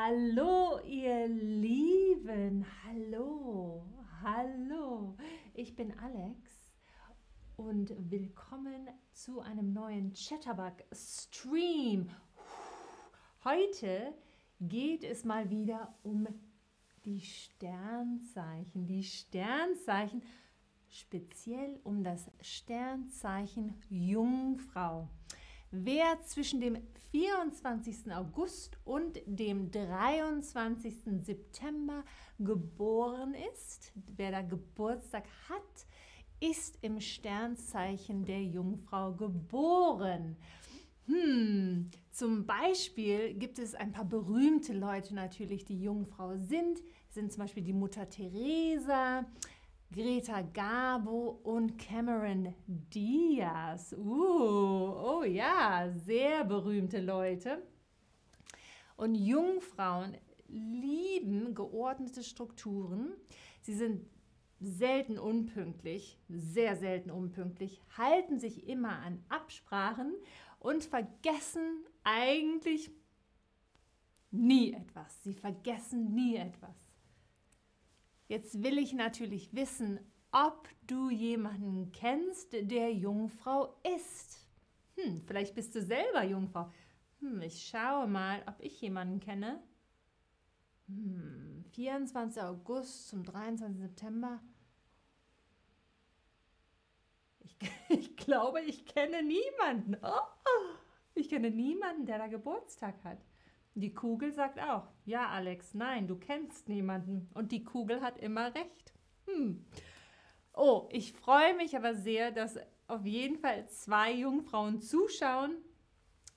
Hallo, ihr Lieben. Hallo, hallo. Ich bin Alex und willkommen zu einem neuen Chatterbug Stream. Heute geht es mal wieder um die Sternzeichen. Die Sternzeichen, speziell um das Sternzeichen Jungfrau. Wer zwischen dem 24. August und dem 23. September geboren ist, wer da Geburtstag hat, ist im Sternzeichen der Jungfrau geboren. Hm, zum Beispiel gibt es ein paar berühmte Leute natürlich, die Jungfrau sind. Das sind zum Beispiel die Mutter Teresa, Greta Garbo und Cameron Diaz. Uh, oh ja, sehr berühmte Leute. Und Jungfrauen lieben geordnete Strukturen. Sie sind selten unpünktlich, sehr selten unpünktlich, halten sich immer an Absprachen und vergessen eigentlich nie etwas. Sie vergessen nie etwas. Jetzt will ich natürlich wissen, ob du jemanden kennst, der Jungfrau ist. Hm, vielleicht bist du selber Jungfrau. Hm, ich schaue mal, ob ich jemanden kenne. Hm, 24. August zum 23. September. Ich, ich glaube, ich kenne niemanden. Oh, ich kenne niemanden, der da Geburtstag hat. Die Kugel sagt auch, ja Alex, nein, du kennst niemanden. Und die Kugel hat immer recht. Hm. Oh, ich freue mich aber sehr, dass auf jeden Fall zwei Jungfrauen zuschauen.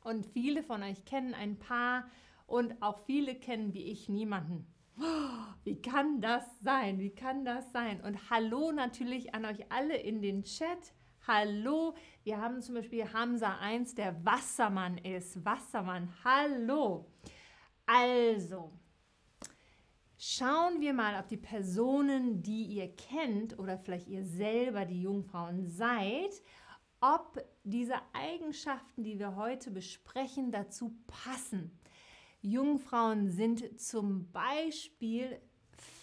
Und viele von euch kennen ein paar und auch viele kennen wie ich niemanden. Wie kann das sein? Wie kann das sein? Und hallo natürlich an euch alle in den Chat. Hallo, wir haben zum Beispiel Hamza 1, der Wassermann ist. Wassermann, hallo. Also, schauen wir mal, ob die Personen, die ihr kennt oder vielleicht ihr selber die Jungfrauen seid, ob diese Eigenschaften, die wir heute besprechen, dazu passen. Jungfrauen sind zum Beispiel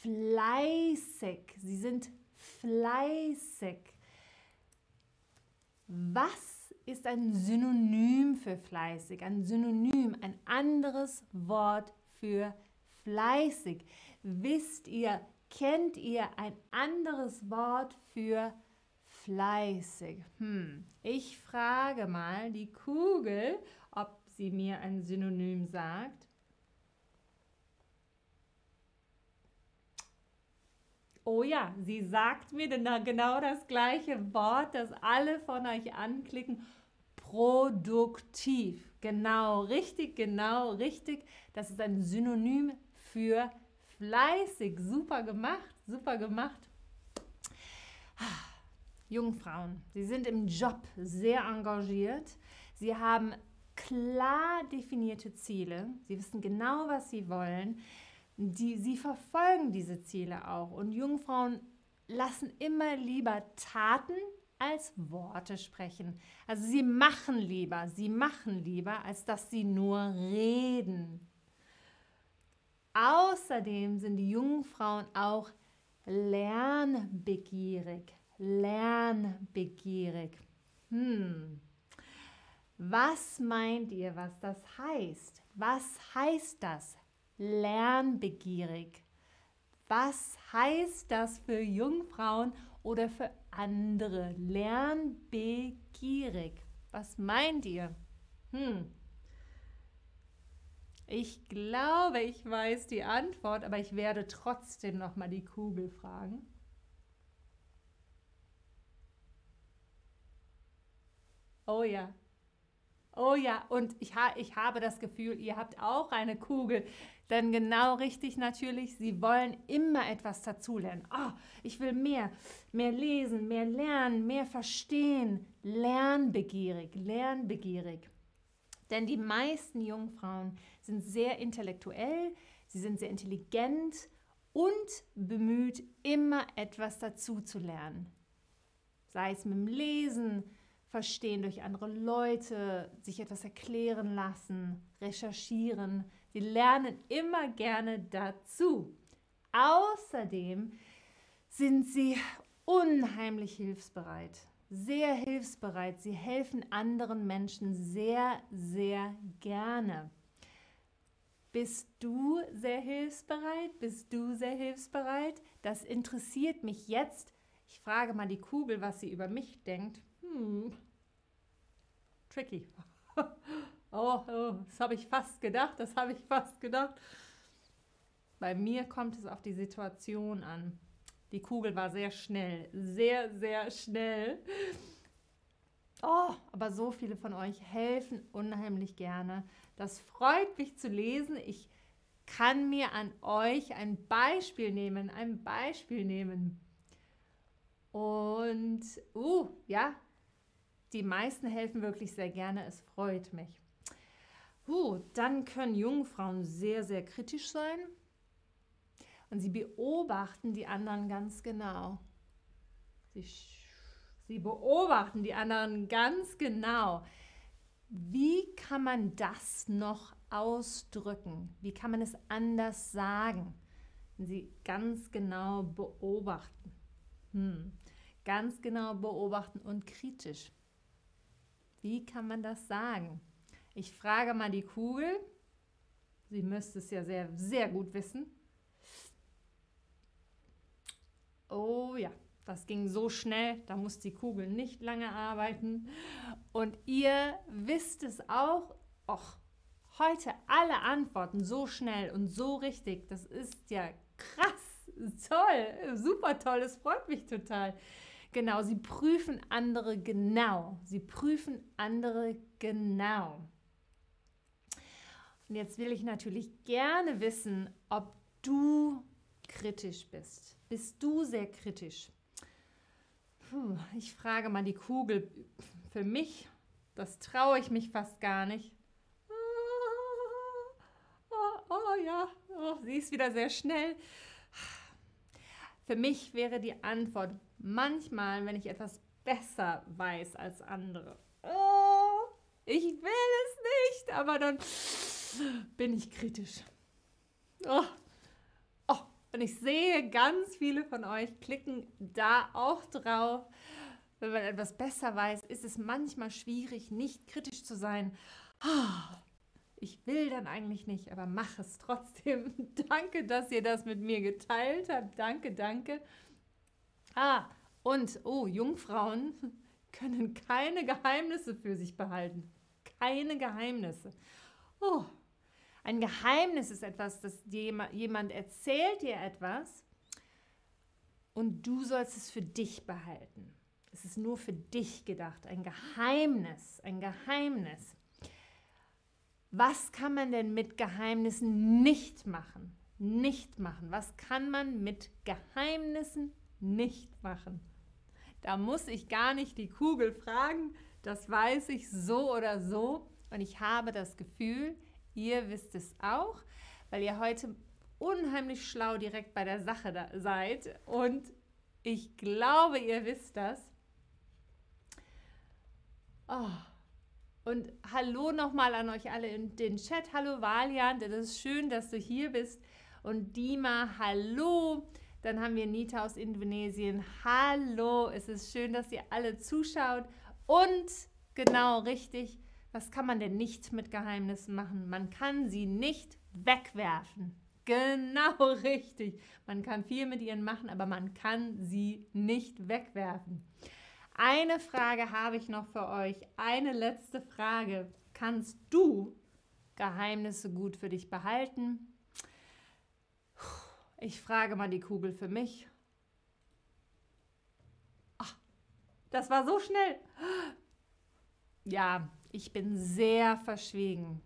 fleißig. Sie sind fleißig. Was ist ein Synonym für fleißig? Ein Synonym, ein anderes Wort für fleißig. Wisst ihr, kennt ihr ein anderes Wort für fleißig? Hm. Ich frage mal die Kugel, ob sie mir ein Synonym sagt. Oh ja, sie sagt mir genau das gleiche Wort, das alle von euch anklicken. Produktiv. Genau, richtig, genau, richtig. Das ist ein Synonym für fleißig. Super gemacht, super gemacht. Jungfrauen, sie sind im Job sehr engagiert. Sie haben klar definierte Ziele. Sie wissen genau, was sie wollen die, sie verfolgen diese Ziele auch. Und Jungfrauen lassen immer lieber Taten als Worte sprechen. Also sie machen lieber, sie machen lieber, als dass sie nur reden. Außerdem sind die Jungfrauen auch lernbegierig. Lernbegierig. Hm. Was meint ihr, was das heißt? Was heißt das? Lernbegierig. Was heißt das für Jungfrauen oder für andere? Lernbegierig. Was meint ihr? Hm. Ich glaube, ich weiß die Antwort, aber ich werde trotzdem noch mal die Kugel fragen. Oh ja, Oh ja, und ich, ha ich habe das Gefühl, ihr habt auch eine Kugel. Denn genau richtig natürlich, sie wollen immer etwas dazulernen. Oh, ich will mehr, mehr lesen, mehr lernen, mehr verstehen. Lernbegierig, lernbegierig. Denn die meisten Jungfrauen sind sehr intellektuell, sie sind sehr intelligent und bemüht, immer etwas dazu zu lernen. Sei es mit dem Lesen, verstehen durch andere Leute, sich etwas erklären lassen, recherchieren. Sie lernen immer gerne dazu. Außerdem sind sie unheimlich hilfsbereit, sehr hilfsbereit. Sie helfen anderen Menschen sehr, sehr gerne. Bist du sehr hilfsbereit? Bist du sehr hilfsbereit? Das interessiert mich jetzt. Ich frage mal die Kugel, was sie über mich denkt. Hm. Tricky. Oh, oh das habe ich fast gedacht, das habe ich fast gedacht. Bei mir kommt es auf die Situation an. Die Kugel war sehr schnell, sehr, sehr schnell. Oh, aber so viele von euch helfen unheimlich gerne. Das freut mich zu lesen. Ich kann mir an euch ein Beispiel nehmen, ein Beispiel nehmen. Und, uh, ja, die meisten helfen wirklich sehr gerne. Es freut mich. Uh, dann können Jungfrauen sehr, sehr kritisch sein. Und sie beobachten die anderen ganz genau. Sie, sie beobachten die anderen ganz genau. Wie kann man das noch ausdrücken? Wie kann man es anders sagen? Wenn sie ganz genau beobachten. Hm. Ganz genau beobachten und kritisch. Wie kann man das sagen? Ich frage mal die Kugel. Sie müsste es ja sehr, sehr gut wissen. Oh ja, das ging so schnell, da muss die Kugel nicht lange arbeiten. Und ihr wisst es auch, och, heute alle Antworten so schnell und so richtig, das ist ja krass, toll, super toll, es freut mich total. Genau, sie prüfen andere genau. Sie prüfen andere genau. Und jetzt will ich natürlich gerne wissen, ob du kritisch bist. Bist du sehr kritisch? Puh, ich frage mal die Kugel. Für mich, das traue ich mich fast gar nicht. Oh, oh, ja, oh, sie ist wieder sehr schnell. Für mich wäre die Antwort manchmal, wenn ich etwas besser weiß als andere. Oh, ich will es nicht, aber dann bin ich kritisch. Oh, und ich sehe, ganz viele von euch klicken da auch drauf. Wenn man etwas besser weiß, ist es manchmal schwierig, nicht kritisch zu sein. Ich will dann eigentlich nicht, aber mach es trotzdem. danke, dass ihr das mit mir geteilt habt. Danke, danke. Ah, und, oh, Jungfrauen können keine Geheimnisse für sich behalten. Keine Geheimnisse. Oh, ein Geheimnis ist etwas, dass jemand erzählt dir etwas und du sollst es für dich behalten. Es ist nur für dich gedacht. Ein Geheimnis, ein Geheimnis. Was kann man denn mit Geheimnissen nicht machen? Nicht machen. Was kann man mit Geheimnissen nicht machen? Da muss ich gar nicht die Kugel fragen. Das weiß ich so oder so. Und ich habe das Gefühl, Ihr wisst es auch, weil ihr heute unheimlich schlau direkt bei der Sache seid. Und ich glaube, ihr wisst das. Oh. Und hallo nochmal an euch alle in den Chat. Hallo Valiant, es ist schön, dass du hier bist. Und Dima, hallo. Dann haben wir Nita aus Indonesien. Hallo, es ist schön, dass ihr alle zuschaut. Und genau richtig, was kann man denn nicht mit Geheimnissen machen? Man kann sie nicht wegwerfen. Genau richtig. Man kann viel mit ihnen machen, aber man kann sie nicht wegwerfen. Eine Frage habe ich noch für euch. Eine letzte Frage. Kannst du Geheimnisse gut für dich behalten? Ich frage mal die Kugel für mich. Ach, das war so schnell. Ja, ich bin sehr verschwiegen.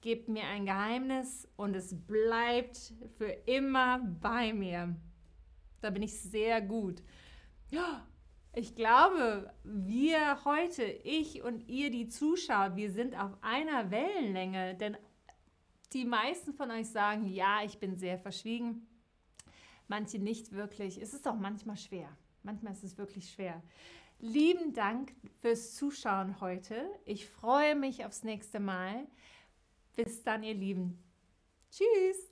Gebt mir ein Geheimnis und es bleibt für immer bei mir. Da bin ich sehr gut. Ich glaube, wir heute, ich und ihr, die Zuschauer, wir sind auf einer Wellenlänge, denn die meisten von euch sagen, ja, ich bin sehr verschwiegen. Manche nicht wirklich. Es ist auch manchmal schwer. Manchmal ist es wirklich schwer. lieben Dank fürs Zuschauen heute. Ich freue mich aufs nächste Mal. Bis dann, ihr Lieben. Tschüss.